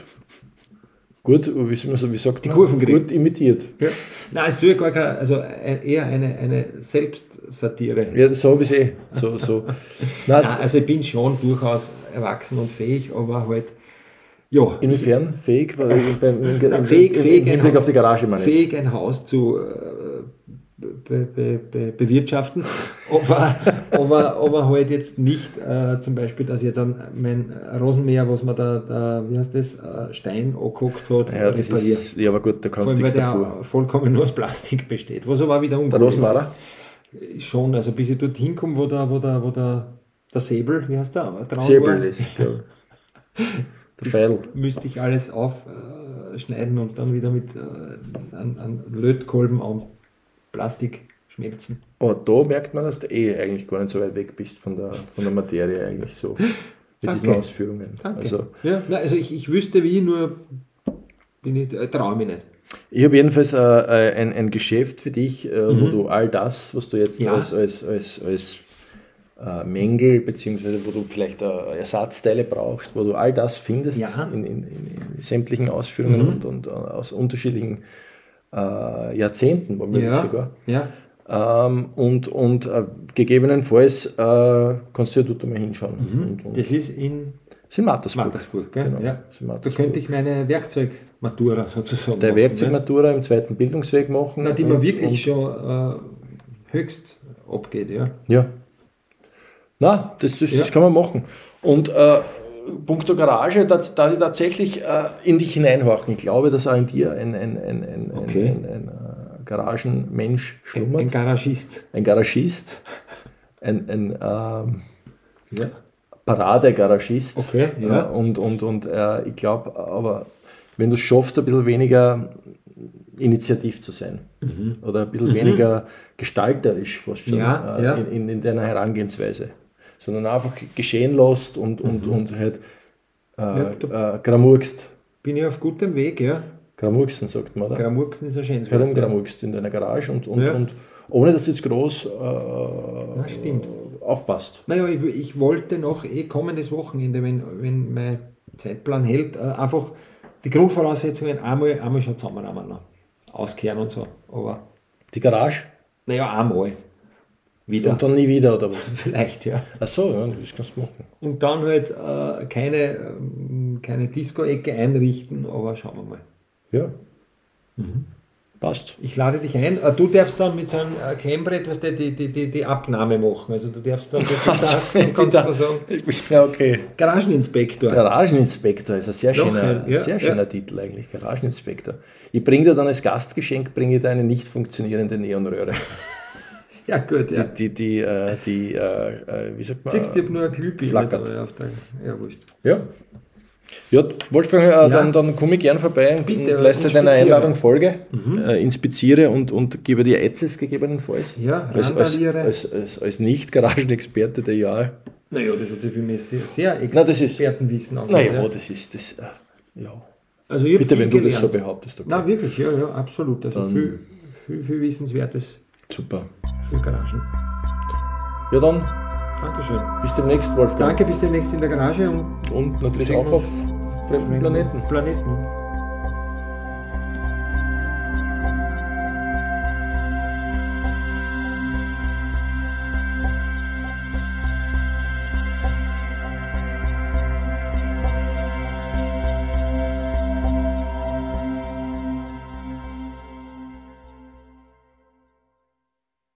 Speaker 1: gut, wie, wie sagt man?
Speaker 2: Kurven.
Speaker 1: Gut imitiert.
Speaker 2: Ja. Nein, es ist ja gar kein, also ein- eher eine, eine Selbstsatire.
Speaker 1: Ja, so wie eh. So, so. Nein,
Speaker 2: Nein, also ich bin schon durchaus erwachsen und fähig, aber halt, ja,
Speaker 1: inwiefern fähig? Weil ich beim- im, im, im,
Speaker 2: Fähig-
Speaker 1: im,
Speaker 2: fähig,
Speaker 1: Hinblick auf die Garage, meine
Speaker 2: fähig, ein Haus zu äh, be, be, be, bewirtschaften, aber, aber, aber halt jetzt nicht äh, zum Beispiel, dass jetzt an mein Rosenmäher, was man da, da wie heißt das, äh, Stein angeguckt hat,
Speaker 1: Ja, das
Speaker 2: repariert.
Speaker 1: ist, ja, aber gut, da kannst du nichts
Speaker 2: der vollkommen nur aus Plastik besteht, was aber wieder
Speaker 1: Rosmarer?
Speaker 2: ist. Schon, also bis ich dorthin komme, wo der, wo der, wo der, der Säbel, wie heißt der,
Speaker 1: Säbel ist der, Pfeil.
Speaker 2: müsste ich alles aufschneiden und dann wieder mit äh, an, an Lötkolben Plastik schmelzen.
Speaker 1: Aber da merkt man, dass du eh eigentlich gar nicht so weit weg bist von der, von der Materie eigentlich so. Mit diesen. Ausführungen.
Speaker 2: Danke.
Speaker 1: Also,
Speaker 2: ja, na, also ich, ich wüsste wie, nur bin ich, äh, traue mich nicht.
Speaker 1: Ich habe jedenfalls äh, äh, ein, ein Geschäft für dich, äh, wo du all das, was du jetzt
Speaker 2: Mhm. Ja.
Speaker 1: als, als, als, als äh, Mängel, beziehungsweise wo du vielleicht äh, Ersatzteile brauchst, wo du all das findest
Speaker 2: Ja.
Speaker 1: in, in, in, sämtlichen Ausführungen
Speaker 2: Mhm.
Speaker 1: und, und aus unterschiedlichen äh, Jahrzehnten, womöglich
Speaker 2: Ja,
Speaker 1: sogar.
Speaker 2: ja.
Speaker 1: Ähm, und und äh, gegebenenfalls äh, kannst du ja dort mal hinschauen. Und, und
Speaker 2: Das ist in
Speaker 1: in Mattersburg.
Speaker 2: Mattersburg?
Speaker 1: Genau,
Speaker 2: ja. Da könnte ich meine Werkzeugmatura sozusagen
Speaker 1: der
Speaker 2: machen, ne?
Speaker 1: Werkzeugmatura im zweiten Bildungsweg machen.
Speaker 2: Na, die mir
Speaker 1: und-
Speaker 2: wirklich schon äh, höchst abgeht, ja.
Speaker 1: Ja. Na, das, das,
Speaker 2: Ja.
Speaker 1: das kann man machen. Und äh, punkto Garage, da, da ich tatsächlich äh, in dich hineinhorchen. Ich glaube, dass auch in dir ein, ein, ein, ein,
Speaker 2: Okay.
Speaker 1: ein, ein, ein äh, Garagenmensch schlummert.
Speaker 2: ein Garagist.
Speaker 1: Ein Garagist. Ein, ein ähm,
Speaker 2: Ja.
Speaker 1: Paradegaragist.
Speaker 2: Okay, ja.
Speaker 1: Und, und, und äh, ich glaube, aber wenn du es schaffst, ein bisschen weniger initiativ zu sein
Speaker 2: Mhm.
Speaker 1: oder ein bisschen weniger gestalterisch fast schon
Speaker 2: Ja,
Speaker 1: äh,
Speaker 2: ja.
Speaker 1: In, in, in deiner Herangehensweise, sondern einfach geschehen lässt und, und, und halt äh,
Speaker 2: Mhm. Ja,
Speaker 1: äh, gramurkst.
Speaker 2: Bin ich auf gutem Weg, ja.
Speaker 1: Gramurksen sagt man, oder?
Speaker 2: Gramurksen ist ein schönes
Speaker 1: Herum
Speaker 2: Wort. ja.
Speaker 1: gramurkst in deiner Garage und, und,
Speaker 2: Ja.
Speaker 1: und ohne dass du jetzt groß äh,
Speaker 2: stimmt.
Speaker 1: aufpasst.
Speaker 2: Naja, ich, ich wollte noch eh kommendes Wochenende, wenn, wenn mein Zeitplan hält, äh, einfach die Grundvoraussetzungen einmal, einmal schon zusammennehmen. noch. Auskehren und so. Aber
Speaker 1: Die Garage?
Speaker 2: naja, einmal. Wieder.
Speaker 1: Und dann nie wieder, oder was?
Speaker 2: Vielleicht, ja.
Speaker 1: Ach so, ja, das kannst du machen.
Speaker 2: Und dann halt äh, keine, ähm, keine Disco-Ecke einrichten, aber schauen wir mal.
Speaker 1: Ja. Passt.
Speaker 2: Ich lade dich ein. Äh, Du darfst dann mit so einem äh, Klemmbrett was die, die, die, die Abnahme machen. Also du darfst dann kannst du mal sagen,
Speaker 1: Ja, okay.
Speaker 2: Garageninspektor.
Speaker 1: Garageninspektor ist ein sehr
Speaker 2: Doch,
Speaker 1: schöner,
Speaker 2: ja,
Speaker 1: sehr
Speaker 2: ja.
Speaker 1: schöner Titel eigentlich. Garageninspektor. Ich bringe dir dann als Gastgeschenk bringe ich dir eine nicht funktionierende Neonröhre.
Speaker 2: Ja, gut, ja.
Speaker 1: Die, die, die, äh, die äh, äh, wie sagt man?
Speaker 2: Siehst du, ich habe nur eine Glühbirne
Speaker 1: Flackert.
Speaker 2: dabei auf der. Ja, wurscht.
Speaker 1: Ja. Ja, Wolfgang, äh, dann, dann komme ich gern vorbei und,
Speaker 2: Bitte,
Speaker 1: und leiste deiner. Einladung Folge, äh, inspiziere und, und gebe dir Ätzes gegebenenfalls.
Speaker 2: Ja,
Speaker 1: als, als,
Speaker 2: randaliere.
Speaker 1: als, als, als Nicht-Garagenexperte der Jahre.
Speaker 2: Naja, das hat sich für mich sehr, sehr
Speaker 1: Na, das ist-
Speaker 2: Expertenwissen angehört,
Speaker 1: Naja,
Speaker 2: ja.
Speaker 1: das ist das. Äh, ja.
Speaker 2: Also
Speaker 1: Bitte, wenn du das so
Speaker 2: gelernt.
Speaker 1: behauptest. Okay.
Speaker 2: Na, wirklich, ja, ja, absolut. Also viel, viel, viel Wissenswertes
Speaker 1: Super.
Speaker 2: Für Garagen.
Speaker 1: Ja, dann
Speaker 2: Dankeschön.
Speaker 1: bis demnächst, Wolfgang.
Speaker 2: Danke, bis demnächst in der Garage und
Speaker 1: Und natürlich auch auf fremden Planeten.
Speaker 2: Planeten.